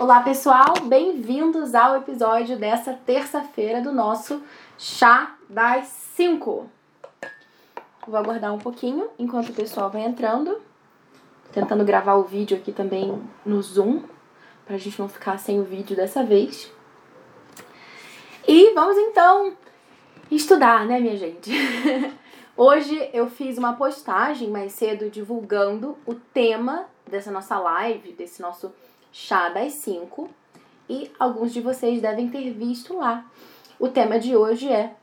Olá pessoal, bem-vindos ao episódio dessa terça-feira do nosso Chá das 5. Vou aguardar um pouquinho enquanto o pessoal vai entrando. Tentando gravar o vídeo aqui também no Zoom, pra gente não ficar sem o vídeo dessa vez. E vamos então estudar, né, minha gente? Hoje eu fiz uma postagem mais cedo divulgando o tema dessa nossa live, desse nosso chá das 5, e alguns de vocês devem ter visto lá. O tema de hoje é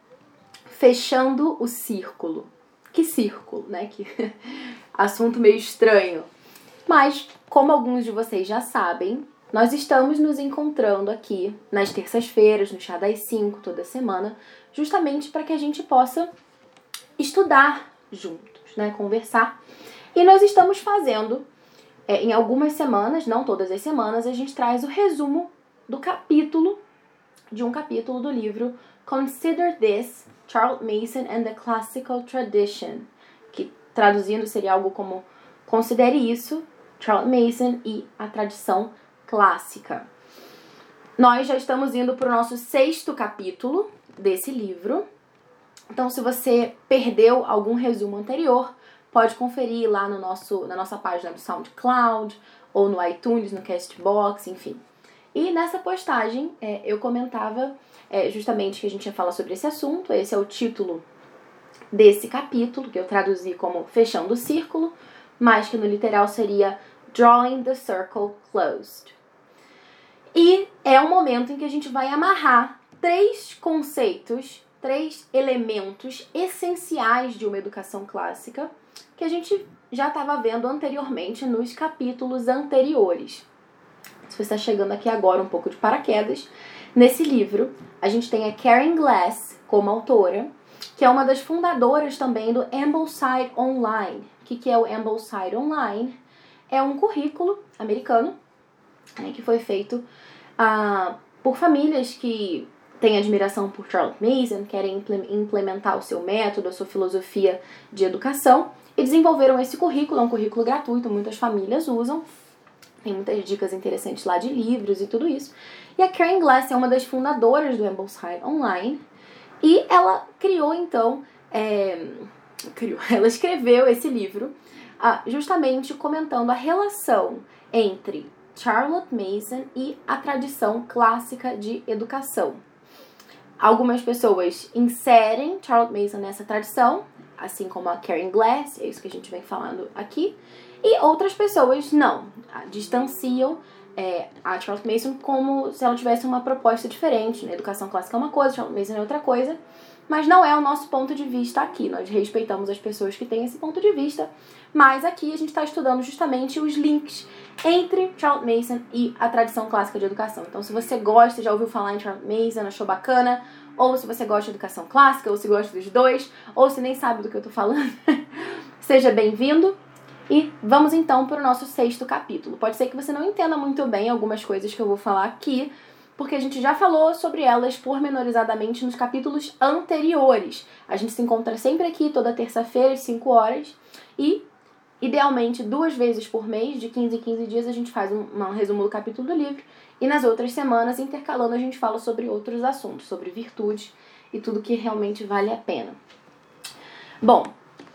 fechando o círculo. Que círculo, né? Que assunto meio estranho. Mas, como alguns de vocês já sabem, nós estamos nos encontrando aqui nas terças-feiras, no Chá das 5, toda semana, justamente para que a gente possa estudar juntos, né? Conversar. E nós estamos fazendo é, em algumas semanas, não todas as semanas, a gente traz o resumo do capítulo, de um capítulo do livro Consider This, Charles Mason and the Classical Tradition, que traduzindo seria algo como Considere isso, Charles Mason e a tradição clássica. Nós já estamos indo para o nosso sexto capítulo desse livro. Então, se você perdeu algum resumo anterior, pode conferir lá no nosso, na nossa página do SoundCloud, ou no iTunes, no Castbox, enfim. E nessa postagem é, eu comentava é, justamente que a gente ia falar sobre esse assunto, esse é o título desse capítulo, que eu traduzi como Fechando o Círculo, mas que no literal seria Drawing the Circle Closed. E é o momento em que a gente vai amarrar três conceitos, três elementos essenciais de uma educação clássica que a gente já estava vendo anteriormente nos capítulos anteriores. Se você está chegando aqui agora um pouco de paraquedas, nesse livro a gente tem a Karen Glass como autora, que é uma das fundadoras também do Ambleside Online. O que, que é o Ambleside Online? É um currículo americano né, que foi feito uh, por famílias que têm admiração por Charles Mason, querem implementar o seu método, a sua filosofia de educação e desenvolveram esse currículo, é um currículo gratuito, muitas famílias usam. Tem muitas dicas interessantes lá de livros e tudo isso. E a Karen Glass é uma das fundadoras do Ambleside Online. E ela criou, então, é, criou, ela escreveu esse livro ah, justamente comentando a relação entre Charlotte Mason e a tradição clássica de educação. Algumas pessoas inserem Charlotte Mason nessa tradição, assim como a Karen Glass, é isso que a gente vem falando aqui, e outras pessoas não, distanciam é, a Charles Mason como se ela tivesse uma proposta diferente. Né? Educação clássica é uma coisa, Charles Mason é outra coisa, mas não é o nosso ponto de vista aqui. Nós respeitamos as pessoas que têm esse ponto de vista, mas aqui a gente está estudando justamente os links entre Charles Mason e a tradição clássica de educação. Então, se você gosta, já ouviu falar em Charles Mason, achou bacana, ou se você gosta de educação clássica, ou se gosta dos dois, ou se nem sabe do que eu tô falando, seja bem-vindo. E vamos então para o nosso sexto capítulo. Pode ser que você não entenda muito bem algumas coisas que eu vou falar aqui, porque a gente já falou sobre elas pormenorizadamente nos capítulos anteriores. A gente se encontra sempre aqui toda terça-feira às 5 horas e idealmente duas vezes por mês, de 15 em 15 dias, a gente faz um, um resumo do capítulo do livro e nas outras semanas, intercalando, a gente fala sobre outros assuntos, sobre virtudes e tudo que realmente vale a pena. Bom,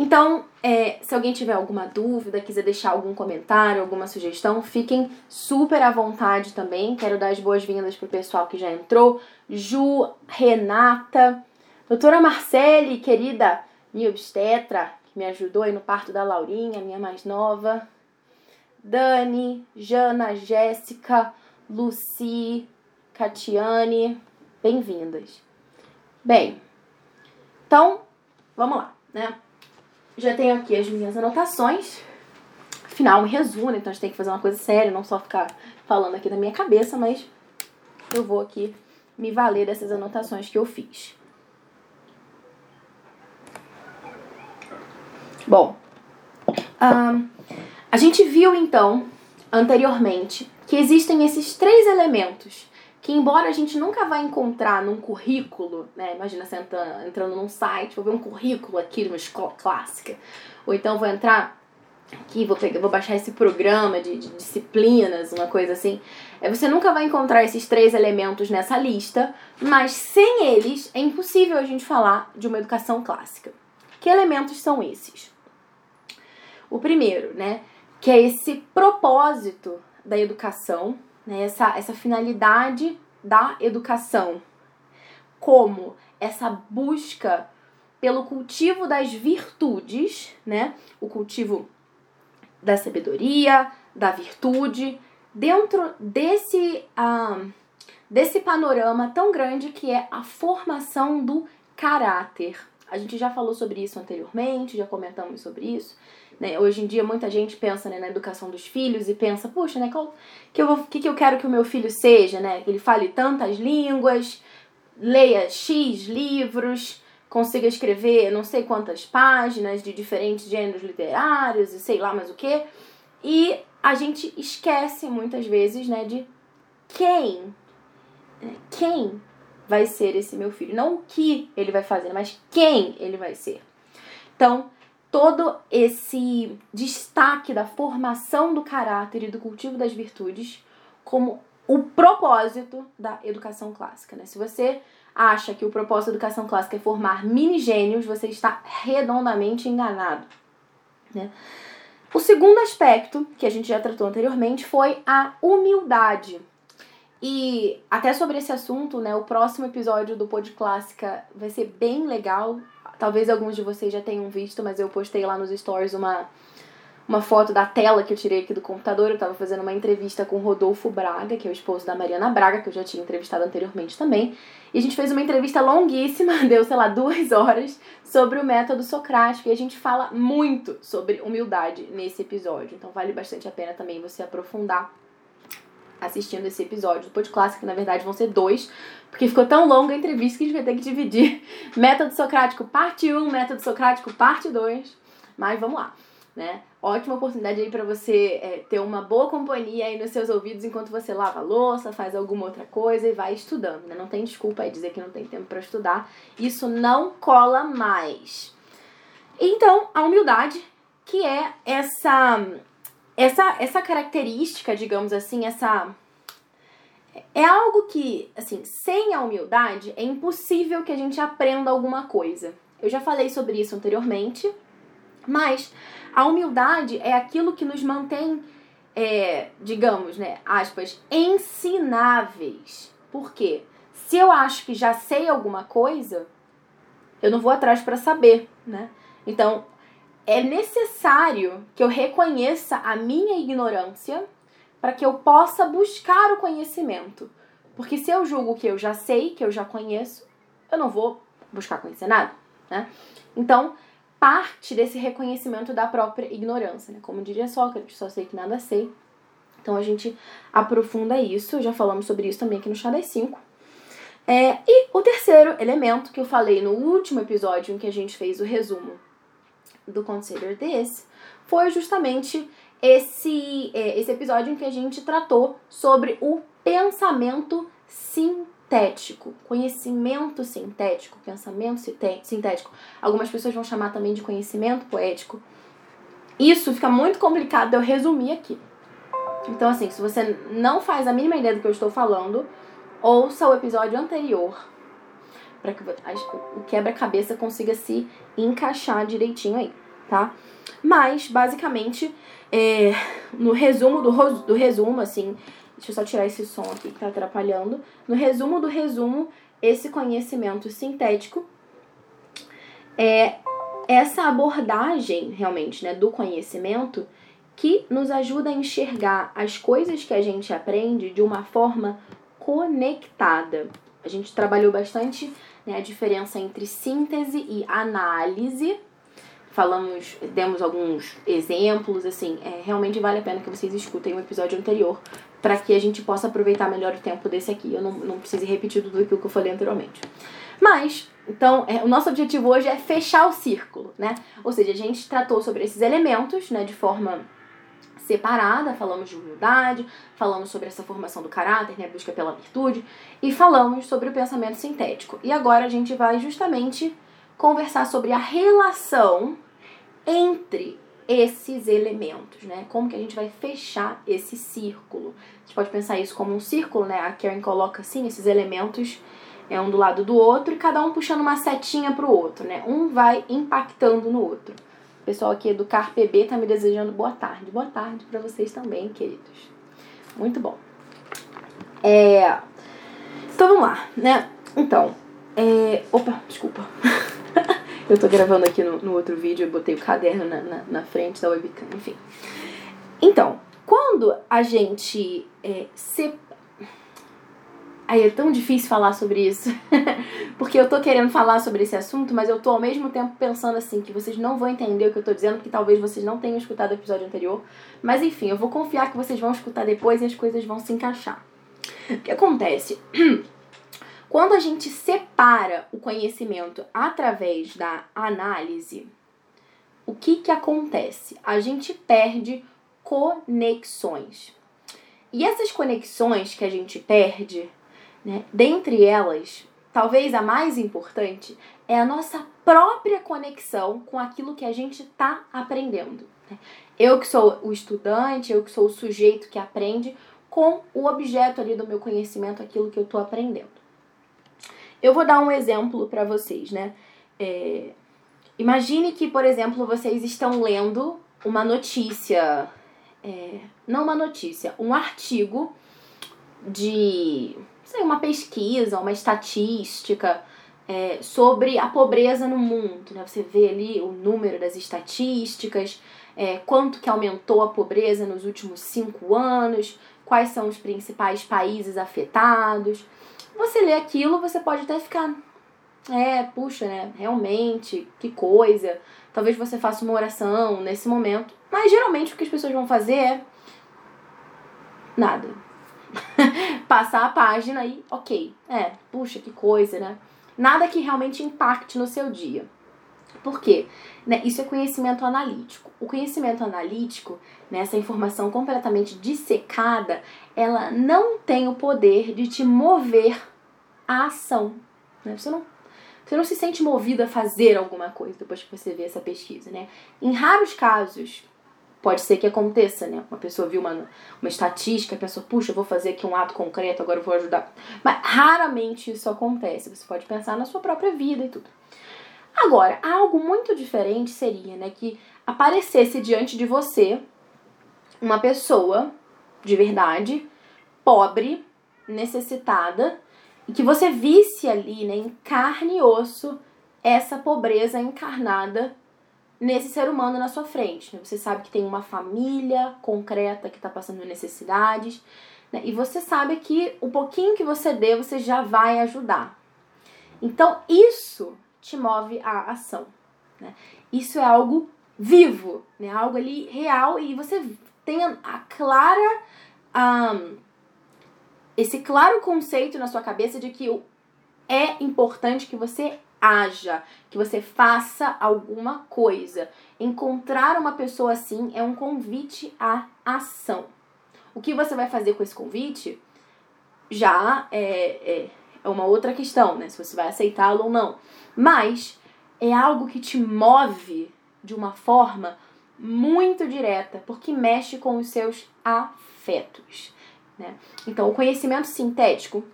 então, é, se alguém tiver alguma dúvida, quiser deixar algum comentário, alguma sugestão, fiquem super à vontade também. Quero dar as boas-vindas pro pessoal que já entrou. Ju, Renata, doutora Marcele, querida minha obstetra, que me ajudou aí no parto da Laurinha, minha mais nova. Dani, Jana, Jéssica, Luci, Catiane, bem-vindas. Bem, então, vamos lá, né? Já tenho aqui as minhas anotações. Afinal, um resumo, né? então a gente tem que fazer uma coisa séria, não só ficar falando aqui na minha cabeça, mas eu vou aqui me valer dessas anotações que eu fiz. Bom, um, a gente viu então anteriormente que existem esses três elementos que, embora a gente nunca vá encontrar num currículo, né? Imagina você entrando, entrando num site, vou ver um currículo aqui de uma escola clássica, ou então vou entrar aqui, vou, pegar, vou baixar esse programa de, de disciplinas, uma coisa assim. É, você nunca vai encontrar esses três elementos nessa lista, mas sem eles é impossível a gente falar de uma educação clássica. Que elementos são esses? O primeiro, né, que é esse propósito da educação, né, essa, essa finalidade da educação, como essa busca pelo cultivo das virtudes, né, o cultivo da sabedoria, da virtude, dentro desse, uh, desse panorama tão grande que é a formação do caráter. A gente já falou sobre isso anteriormente, já comentamos sobre isso. Né? Hoje em dia, muita gente pensa né, na educação dos filhos e pensa, puxa, né, qual, que eu vou, que, que eu quero que o meu filho seja? Né? Que ele fale tantas línguas, leia X livros, consiga escrever não sei quantas páginas de diferentes gêneros literários e sei lá mais o que. E a gente esquece muitas vezes, né, de quem, né, quem vai ser esse meu filho. Não o que ele vai fazer, mas quem ele vai ser. Então, todo esse destaque da formação do caráter e do cultivo das virtudes como o propósito da educação clássica. Né? Se você acha que o propósito da educação clássica é formar mini gênios, você está redondamente enganado. Né? O segundo aspecto, que a gente já tratou anteriormente, foi a humildade. E até sobre esse assunto, né, o próximo episódio do Pod Clássica vai ser bem legal. Talvez alguns de vocês já tenham visto, mas eu postei lá nos stories uma uma foto da tela que eu tirei aqui do computador. Eu estava fazendo uma entrevista com Rodolfo Braga, que é o esposo da Mariana Braga, que eu já tinha entrevistado anteriormente também. E a gente fez uma entrevista longuíssima, deu, sei lá, duas horas, sobre o método socrático. E a gente fala muito sobre humildade nesse episódio. Então vale bastante a pena também você aprofundar assistindo esse episódio do podcast, que na verdade vão ser dois, porque ficou tão longa a entrevista que a gente vai ter que dividir. Método Socrático parte 1, Método Socrático parte 2. Mas vamos lá, né? Ótima oportunidade aí para você é, ter uma boa companhia aí nos seus ouvidos enquanto você lava a louça, faz alguma outra coisa e vai estudando, né? Não tem desculpa aí dizer que não tem tempo para estudar. Isso não cola mais. Então, a humildade, que é essa essa essa característica, digamos assim, essa é algo que, assim, sem a humildade é impossível que a gente aprenda alguma coisa. Eu já falei sobre isso anteriormente, mas a humildade é aquilo que nos mantém, é, digamos, né, aspas, ensináveis. Por quê? Se eu acho que já sei alguma coisa, eu não vou atrás para saber, né? Então, é necessário que eu reconheça a minha ignorância para que eu possa buscar o conhecimento. Porque se eu julgo que eu já sei, que eu já conheço, eu não vou buscar conhecer nada, né? Então, parte desse reconhecimento da própria ignorância, né? Como diria Sócrates, só sei que nada sei. Então a gente aprofunda isso, já falamos sobre isso também aqui no Chá das 5. É, e o terceiro elemento que eu falei no último episódio em que a gente fez o resumo do Consider This foi justamente esse, é, esse episódio em que a gente tratou sobre o pensamento sintético sintético, conhecimento sintético, pensamento sintético. Algumas pessoas vão chamar também de conhecimento poético. Isso fica muito complicado de eu resumir aqui. Então, assim, se você não faz a mínima ideia do que eu estou falando, ouça o episódio anterior para que o quebra-cabeça consiga se encaixar direitinho aí, tá? Mas, basicamente, é, no resumo do, do resumo, assim, Deixa eu só tirar esse som aqui que tá atrapalhando. No resumo do resumo, esse conhecimento sintético é essa abordagem realmente, né, do conhecimento que nos ajuda a enxergar as coisas que a gente aprende de uma forma conectada. A gente trabalhou bastante né, a diferença entre síntese e análise. Falamos, demos alguns exemplos, assim, é, realmente vale a pena que vocês escutem o episódio anterior para que a gente possa aproveitar melhor o tempo desse aqui. Eu não, não preciso repetir tudo aquilo que eu falei anteriormente. Mas, então, é, o nosso objetivo hoje é fechar o círculo, né? Ou seja, a gente tratou sobre esses elementos, né, de forma separada, falamos de humildade, falamos sobre essa formação do caráter, né, busca pela virtude, e falamos sobre o pensamento sintético. E agora a gente vai justamente conversar sobre a relação entre esses elementos, né? Como que a gente vai fechar esse círculo? A gente pode pensar isso como um círculo, né? A Karen coloca assim esses elementos é um do lado do outro e cada um puxando uma setinha pro outro, né? Um vai impactando no outro. O pessoal aqui do CarPB tá me desejando boa tarde. Boa tarde para vocês também, queridos. Muito bom. É... Então vamos lá, né? Então, é... opa, desculpa. eu tô gravando aqui no, no outro vídeo, eu botei o caderno na, na, na frente da webcam, enfim. Então, quando a gente é, se Aí é tão difícil falar sobre isso. porque eu tô querendo falar sobre esse assunto, mas eu tô ao mesmo tempo pensando assim que vocês não vão entender o que eu tô dizendo, porque talvez vocês não tenham escutado o episódio anterior. Mas enfim, eu vou confiar que vocês vão escutar depois e as coisas vão se encaixar. O que acontece? Quando a gente separa o conhecimento através da análise, o que que acontece? A gente perde conexões. E essas conexões que a gente perde, né? Dentre elas, talvez a mais importante é a nossa própria conexão com aquilo que a gente está aprendendo. Né? Eu que sou o estudante, eu que sou o sujeito que aprende com o objeto ali do meu conhecimento, aquilo que eu estou aprendendo. Eu vou dar um exemplo para vocês, né? É, imagine que, por exemplo, vocês estão lendo uma notícia, é, não uma notícia, um artigo de sei, uma pesquisa, uma estatística é, sobre a pobreza no mundo. Né? Você vê ali o número das estatísticas, é, quanto que aumentou a pobreza nos últimos cinco anos, quais são os principais países afetados. Você lê aquilo, você pode até ficar, é, puxa, né, realmente, que coisa. Talvez você faça uma oração nesse momento, mas geralmente o que as pessoas vão fazer é nada passar a página e, ok, é, puxa, que coisa, né? Nada que realmente impacte no seu dia. Por quê? Né, isso é conhecimento analítico. O conhecimento analítico, né, essa informação completamente dissecada, ela não tem o poder de te mover à ação. Né? Você, não, você não se sente movido a fazer alguma coisa depois que você vê essa pesquisa. Né? Em raros casos, pode ser que aconteça, né? Uma pessoa viu uma, uma estatística, pensou, puxa, eu vou fazer aqui um ato concreto, agora eu vou ajudar. Mas raramente isso acontece. Você pode pensar na sua própria vida e tudo. Agora, algo muito diferente seria, né, que aparecesse diante de você uma pessoa de verdade, pobre, necessitada, e que você visse ali, né, em carne e osso, essa pobreza encarnada nesse ser humano na sua frente. Né? Você sabe que tem uma família concreta que está passando necessidades, né? e você sabe que o pouquinho que você dê, você já vai ajudar. Então, isso te move à ação. Né? Isso é algo vivo, né? algo ali real, e você tem a clara. Um, esse claro conceito na sua cabeça de que é importante que você haja, que você faça alguma coisa. Encontrar uma pessoa assim é um convite à ação. O que você vai fazer com esse convite já é, é, é uma outra questão, né? Se você vai aceitá-lo ou não. Mas é algo que te move de uma forma muito direta, porque mexe com os seus afetos. Né? Então, o conhecimento sintético,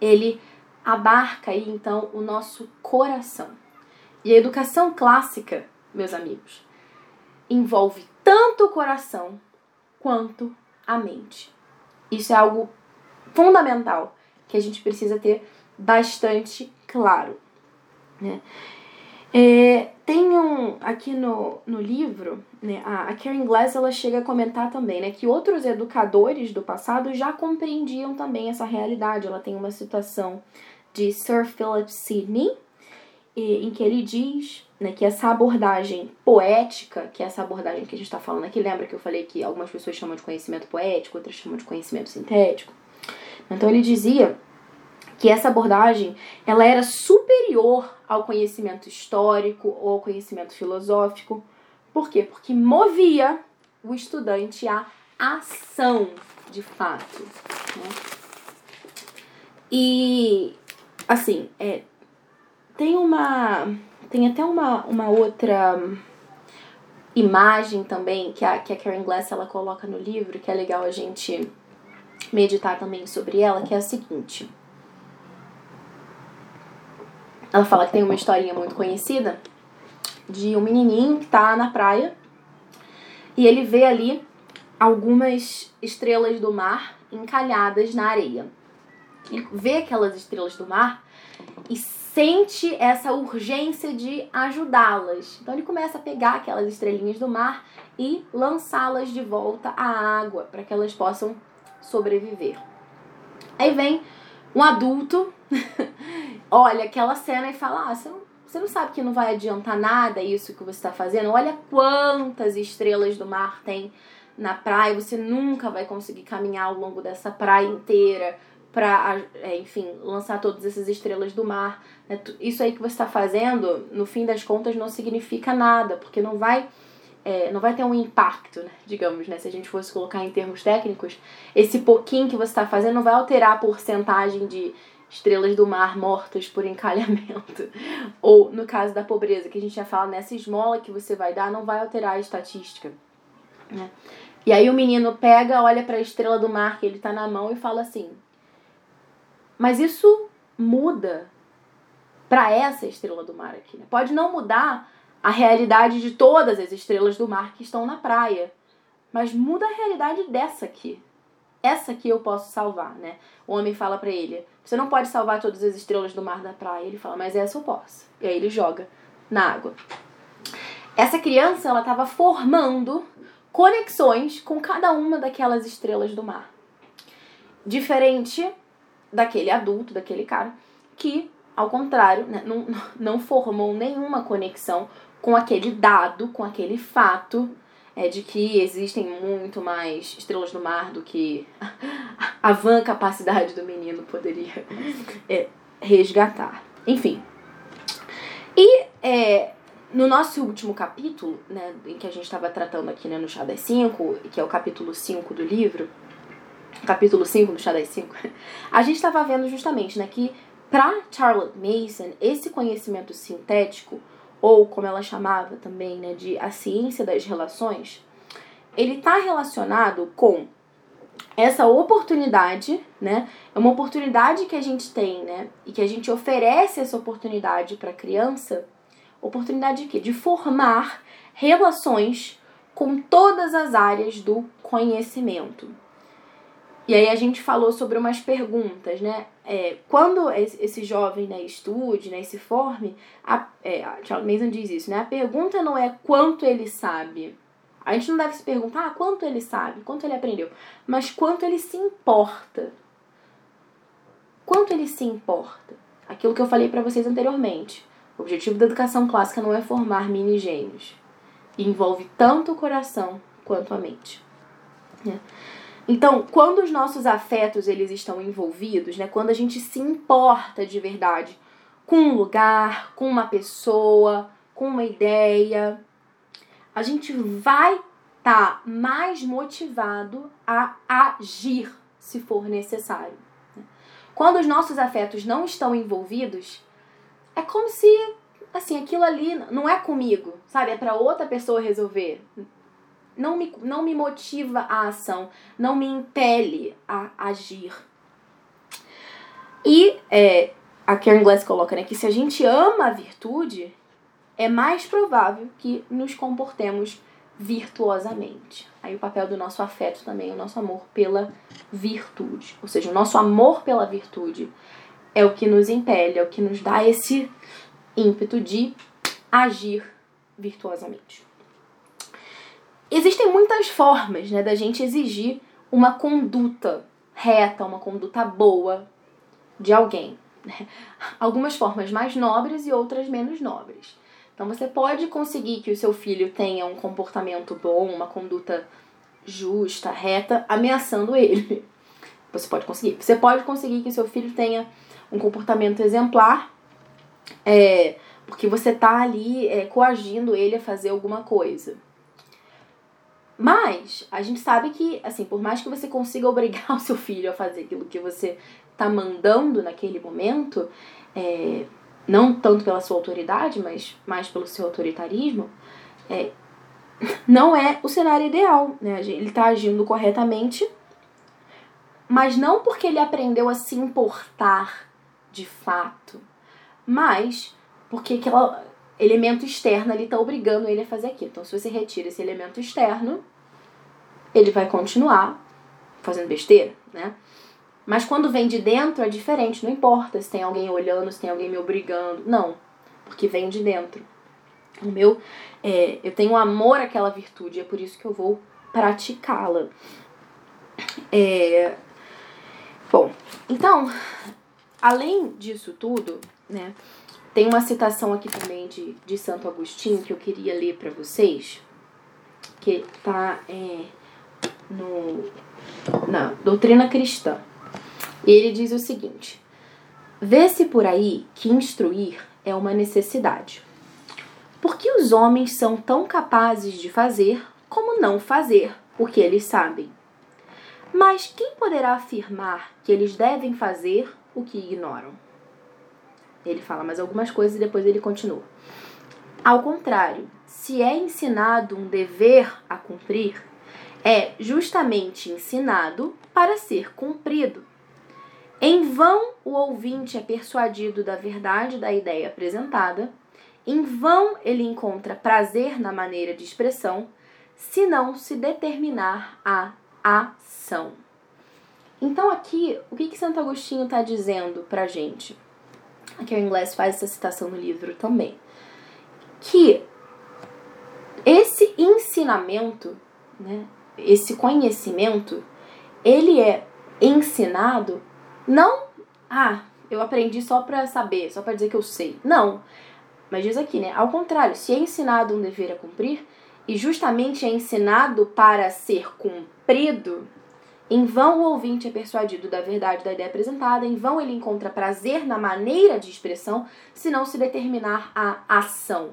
ele abarca aí então o nosso coração. E a educação clássica, meus amigos, envolve tanto o coração quanto a mente. Isso é algo fundamental que a gente precisa ter bastante claro. Né? É, tem um, aqui no, no livro, né, a, Karen Glass ela chega a comentar também né, que outros educadores do passado já compreendiam também essa realidade. Ela tem uma citação de Sir Philip Sidney, em que ele diz né, que essa abordagem poética, que é essa abordagem que a gente está falando aqui, lembra que eu falei que algumas pessoas chamam de conhecimento poético, outras chamam de conhecimento sintético. Então ele dizia que essa abordagem ela era superior ao conhecimento histórico ou ao conhecimento filosófico. Por quê? Porque movia o estudante à ação de fato. Né? E assim, é, tem uma. Tem até uma, uma outra. imagem também que a, que a Karen Glass ela coloca no livro, que é legal a gente meditar também sobre ela, que é a seguinte. Ela fala que tem uma historinha muito conhecida de um menininho que tá na praia e ele vê ali algumas estrelas do mar encalhadas na areia. Vê aquelas estrelas do mar e sente essa urgência de ajudá-las. Então ele começa a pegar aquelas estrelinhas do mar e lançá-las de volta à água para que elas possam sobreviver. Aí vem um adulto, olha aquela cena e fala: ah, você não, você não sabe que não vai adiantar nada isso que você está fazendo? Olha quantas estrelas do mar tem na praia, você nunca vai conseguir caminhar ao longo dessa praia inteira para, é, enfim, lançar todas essas estrelas do mar. Né? Isso aí que você está fazendo, no fim das contas, não significa nada, porque não vai é, não vai ter um impacto, né? digamos, né? Se a gente fosse colocar em termos técnicos, esse pouquinho que você está fazendo não vai alterar a porcentagem de estrelas do mar mortas por encalhamento. Ou, no caso da pobreza, que a gente já fala, nessa esmola que você vai dar não vai alterar a estatística. Né? E aí o menino pega, olha para a estrela do mar que ele está na mão e fala assim: Mas isso muda para essa estrela do mar aqui. Né? Pode não mudar a realidade de todas as estrelas do mar que estão na praia. Mas muda a realidade dessa aqui. Essa aqui eu posso salvar, né? O homem fala para ele: Você não pode salvar todas as estrelas do mar da praia. Ele fala: Mas essa eu posso. E aí ele joga na água. Essa criança, ela estava formando conexões com cada uma daquelas estrelas do mar. Diferente daquele adulto, daquele cara, que, ao contrário, né, não, não formou nenhuma conexão com aquele dado, com aquele fato é, de que existem muito mais estrelas no mar do que a vã capacidade do menino poderia é, resgatar. Enfim. E é, no nosso último capítulo, né, em que a gente estava tratando aqui né, no Chá das 5, que é o capítulo 5 do livro, capítulo 5 do Chá das 5, a gente estava vendo justamente né, que para Charlotte Mason, esse conhecimento sintético ou como ela chamava também, né, de a ciência das relações, ele está relacionado com essa oportunidade, né? É uma oportunidade que a gente tem, né? E que a gente oferece essa oportunidade para a criança, oportunidade de quê? De formar relações com todas as áreas do conhecimento. E aí a gente falou sobre umas perguntas, né? É, quando esse jovem né, estude, né, se forme, a, é, a Charles Mason diz isso, né? A pergunta não é quanto ele sabe. A gente não deve se perguntar ah, quanto ele sabe, quanto ele aprendeu, mas quanto ele se importa. Quanto ele se importa. Aquilo que eu falei para vocês anteriormente. O objetivo da educação clássica não é formar mini gênios. envolve tanto o coração quanto a mente. Né? Então, quando os nossos afetos eles estão envolvidos, né, quando a gente se importa de verdade com um lugar, com uma pessoa, com uma ideia, a gente vai estar tá mais motivado a agir se for necessário. Né. Quando os nossos afetos não estão envolvidos, é como se assim, aquilo ali não é comigo, sabe? É para outra pessoa resolver não me, não me motiva a ação, não me impele a agir. E é, a Karen Glass coloca né, que se a gente ama a virtude, é mais provável que nos comportemos virtuosamente. Aí o papel do nosso afeto também, o nosso amor pela virtude. Ou seja, o nosso amor pela virtude é o que nos impele, é o que nos dá esse ímpeto de agir virtuosamente. Existem muitas formas né, da gente exigir uma conduta reta, uma conduta boa de alguém. Né? Algumas formas mais nobres e outras menos nobres. Então você pode conseguir que o seu filho tenha um comportamento bom, uma conduta justa, reta, ameaçando ele. Você pode conseguir. Você pode conseguir que o seu filho tenha um comportamento exemplar, é, porque você está ali é, coagindo ele a fazer alguma coisa. Mas a gente sabe que, assim, por mais que você consiga obrigar o seu filho a fazer aquilo que você tá mandando naquele momento, é, não tanto pela sua autoridade, mas mais pelo seu autoritarismo, é, não é o cenário ideal, né? Ele está agindo corretamente, mas não porque ele aprendeu a se importar de fato, mas porque aquele elemento externo ali está obrigando ele a fazer aquilo. Então, se você retira esse elemento externo, ele vai continuar fazendo besteira, né? Mas quando vem de dentro é diferente, não importa se tem alguém olhando, se tem alguém me obrigando, não, porque vem de dentro. O meu, é, eu tenho amor àquela virtude, é por isso que eu vou praticá-la. É, bom, então, além disso tudo, né, tem uma citação aqui também de, de Santo Agostinho que eu queria ler para vocês, que tá é, no, na Doutrina Cristã. Ele diz o seguinte: Vê-se por aí que instruir é uma necessidade. Porque os homens são tão capazes de fazer como não fazer o que eles sabem. Mas quem poderá afirmar que eles devem fazer o que ignoram? Ele fala mais algumas coisas e depois ele continua. Ao contrário, se é ensinado um dever a cumprir, é justamente ensinado para ser cumprido. Em vão o ouvinte é persuadido da verdade da ideia apresentada, em vão ele encontra prazer na maneira de expressão, se não se determinar a ação. Então, aqui, o que, que Santo Agostinho está dizendo para gente? Aqui o inglês faz essa citação no livro também. Que esse ensinamento, né, esse conhecimento, ele é ensinado não, ah, eu aprendi só para saber, só para dizer que eu sei. Não. Mas diz aqui, né? Ao contrário, se é ensinado um dever a cumprir, e justamente é ensinado para ser cumprido, em vão o ouvinte é persuadido da verdade da ideia apresentada, em vão ele encontra prazer na maneira de expressão, se não se determinar a ação.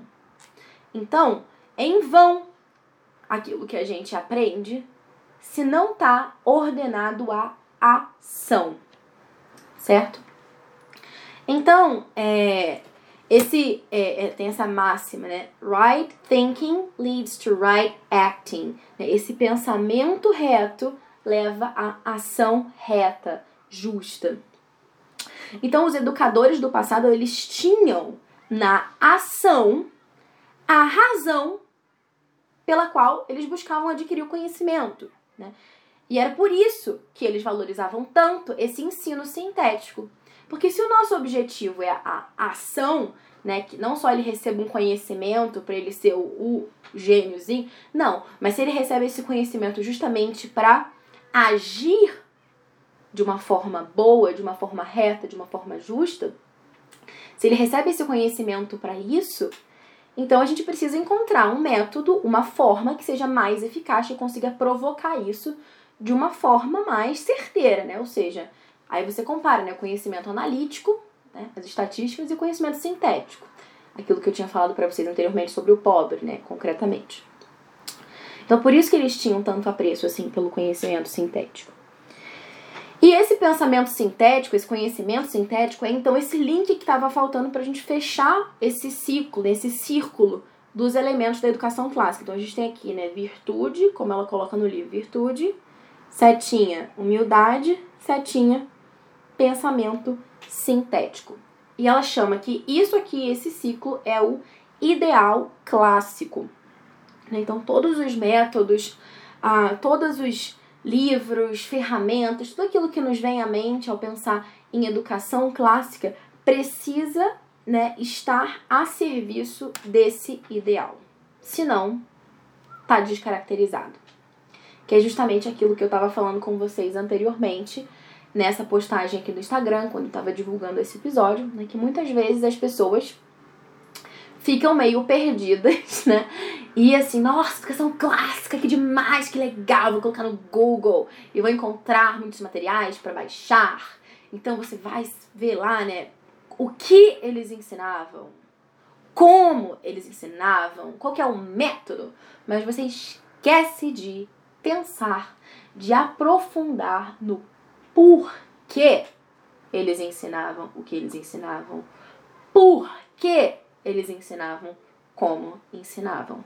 Então, em vão aquilo que a gente aprende, se não está ordenado a ação certo? Então, é, esse é, é, tem essa máxima, né? Right thinking leads to right acting. Esse pensamento reto leva à ação reta, justa. Então, os educadores do passado eles tinham na ação a razão pela qual eles buscavam adquirir o conhecimento. Né? E era por isso que eles valorizavam tanto esse ensino sintético. Porque se o nosso objetivo é a ação, né, que não só ele receba um conhecimento para ele ser o, o gêniozinho, não, mas se ele recebe esse conhecimento justamente para agir de uma forma boa, de uma forma reta, de uma forma justa, se ele recebe esse conhecimento para isso, então a gente precisa encontrar um método, uma forma que seja mais eficaz e consiga provocar isso de uma forma mais certeira, né? Ou seja, aí você compara né, conhecimento analítico, né, as estatísticas e o conhecimento sintético. Aquilo que eu tinha falado para vocês anteriormente sobre o pobre, né, concretamente. Então, por isso que eles tinham tanto apreço assim pelo conhecimento sintético. E esse pensamento sintético, esse conhecimento sintético, é então esse link que estava faltando para a gente fechar esse ciclo, esse círculo dos elementos da educação clássica. Então a gente tem aqui, né, virtude, como ela coloca no livro, virtude, Setinha, humildade. Setinha, pensamento sintético. E ela chama que isso aqui, esse ciclo, é o ideal clássico. Né? Então, todos os métodos, ah, todos os livros, ferramentas, tudo aquilo que nos vem à mente ao pensar em educação clássica precisa né, estar a serviço desse ideal. Senão, está descaracterizado que é justamente aquilo que eu estava falando com vocês anteriormente nessa postagem aqui do Instagram, quando estava divulgando esse episódio, né, que muitas vezes as pessoas ficam meio perdidas, né? E assim, nossa, educação clássica, que demais, que legal, vou colocar no Google e vou encontrar muitos materiais para baixar. Então você vai ver lá, né, o que eles ensinavam, como eles ensinavam, qual que é o método, mas você esquece de pensar, de aprofundar no porquê eles ensinavam o que eles ensinavam, por que eles ensinavam como ensinavam.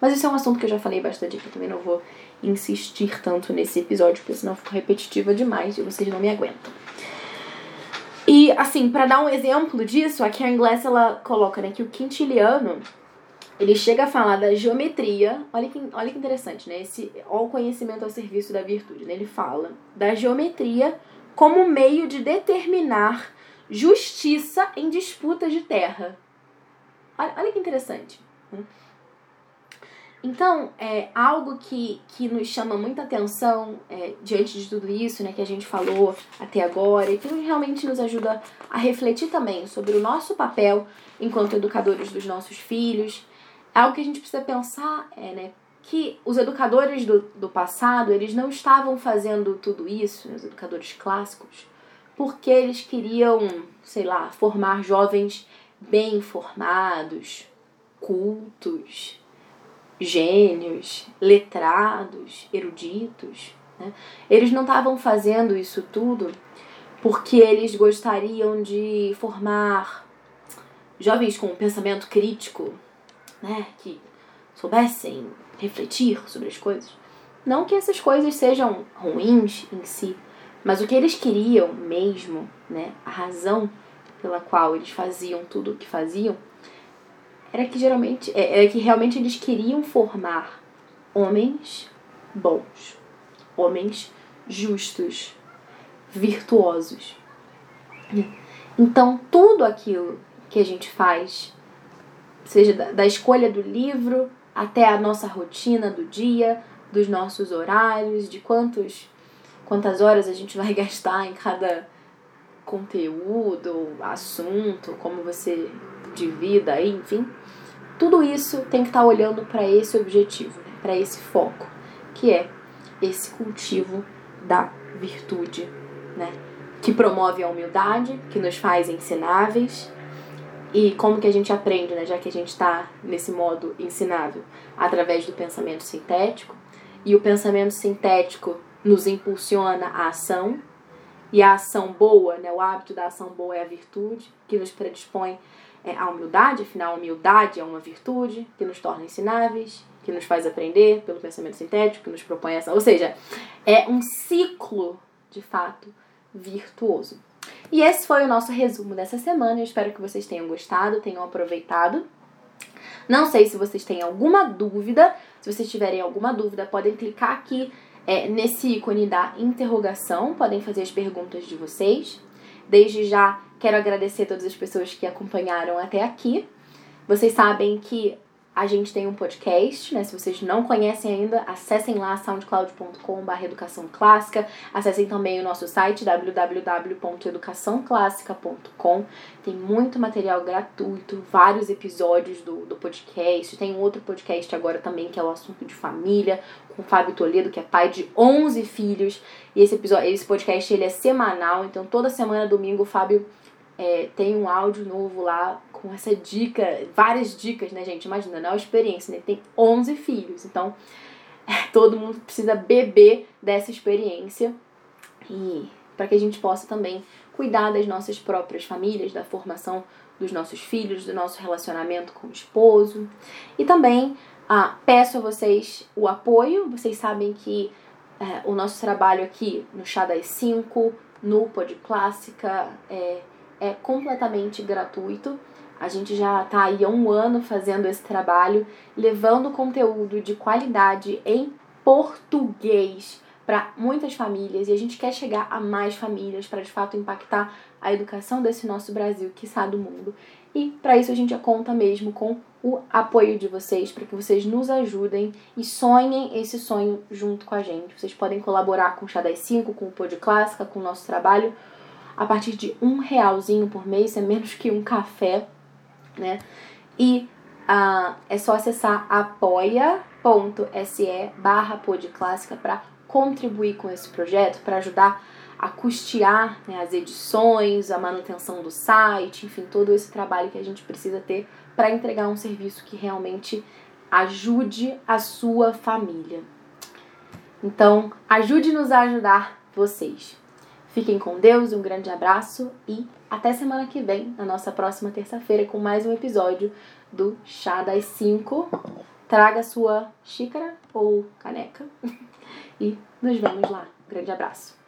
Mas isso é um assunto que eu já falei bastante aqui, também não vou insistir tanto nesse episódio, porque senão fico repetitiva demais e vocês não me aguentam. E, assim, para dar um exemplo disso, a Karen Glass, ela coloca, né, que o quintiliano, ele chega a falar da geometria, olha que, olha que interessante, né, esse, ó, o conhecimento ao serviço da virtude, né, ele fala da geometria como meio de determinar justiça em disputas de terra. Olha, olha que interessante. Né? Então, é algo que, que nos chama muita atenção é, diante de tudo isso né, que a gente falou até agora e que realmente nos ajuda a refletir também sobre o nosso papel enquanto educadores dos nossos filhos. É algo que a gente precisa pensar é né, que os educadores do, do passado eles não estavam fazendo tudo isso, né, os educadores clássicos, porque eles queriam, sei lá, formar jovens bem formados, cultos, gênios, letrados, eruditos. Né? Eles não estavam fazendo isso tudo porque eles gostariam de formar jovens com um pensamento crítico, né? que soubessem refletir sobre as coisas. Não que essas coisas sejam ruins em si, mas o que eles queriam mesmo, né? a razão pela qual eles faziam tudo o que faziam, era que geralmente é, era que realmente eles queriam formar homens bons, homens justos, virtuosos. Então, tudo aquilo que a gente faz, seja da, da escolha do livro até a nossa rotina do dia, dos nossos horários, de quantos quantas horas a gente vai gastar em cada conteúdo, assunto, como você divida enfim. Tudo isso tem que estar olhando para esse objetivo, né? para esse foco, que é esse cultivo da virtude, né? Que promove a humildade, que nos faz ensináveis. E como que a gente aprende, né? Já que a gente está nesse modo ensinável, através do pensamento sintético. E o pensamento sintético nos impulsiona a ação, e a ação boa, né, o hábito da ação boa é a virtude, que nos predispõe é, à humildade, afinal, a humildade é uma virtude que nos torna ensináveis, que nos faz aprender pelo pensamento sintético, que nos propõe essa. Ou seja, é um ciclo, de fato, virtuoso. E esse foi o nosso resumo dessa semana. Eu espero que vocês tenham gostado, tenham aproveitado. Não sei se vocês têm alguma dúvida. Se vocês tiverem alguma dúvida, podem clicar aqui é, nesse ícone da interrogação, podem fazer as perguntas de vocês. Desde já quero agradecer a todas as pessoas que acompanharam até aqui. Vocês sabem que a gente tem um podcast, né? Se vocês não conhecem ainda, acessem lá soundcloud.com.br educação clássica. Acessem também o nosso site www.educaçãoclássica.com. Tem muito material gratuito, vários episódios do, do podcast. Tem outro podcast agora também que é o assunto de família, com o Fábio Toledo, que é pai de 11 filhos. E esse episódio, esse podcast ele é semanal, então toda semana, domingo, o Fábio é, tem um áudio novo lá com essa dica, várias dicas, né, gente? Imagina, não é uma experiência, né? Ele tem 11 filhos, então é, todo mundo precisa beber dessa experiência e para que a gente possa também cuidar das nossas próprias famílias, da formação dos nossos filhos, do nosso relacionamento com o esposo. E também ah, peço a vocês o apoio. Vocês sabem que é, o nosso trabalho aqui no Chá das 5, no Pod Clássica, é, é completamente gratuito. A gente já está aí há um ano fazendo esse trabalho, levando conteúdo de qualidade em português para muitas famílias e a gente quer chegar a mais famílias para de fato impactar a educação desse nosso Brasil, que está do mundo. E para isso a gente conta mesmo com o apoio de vocês, para que vocês nos ajudem e sonhem esse sonho junto com a gente. Vocês podem colaborar com o Chá das 5, com o Pod Clássica, com o nosso trabalho a partir de um realzinho por mês, é menos que um café, né? E uh, é só acessar apoia.se barra podclássica para contribuir com esse projeto, para ajudar a custear né, as edições, a manutenção do site, enfim, todo esse trabalho que a gente precisa ter para entregar um serviço que realmente ajude a sua família. Então, ajude-nos a ajudar vocês. Fiquem com Deus, um grande abraço e até semana que vem, na nossa próxima terça-feira, com mais um episódio do Chá das 5, traga sua xícara ou caneca e nos vemos lá. Grande abraço.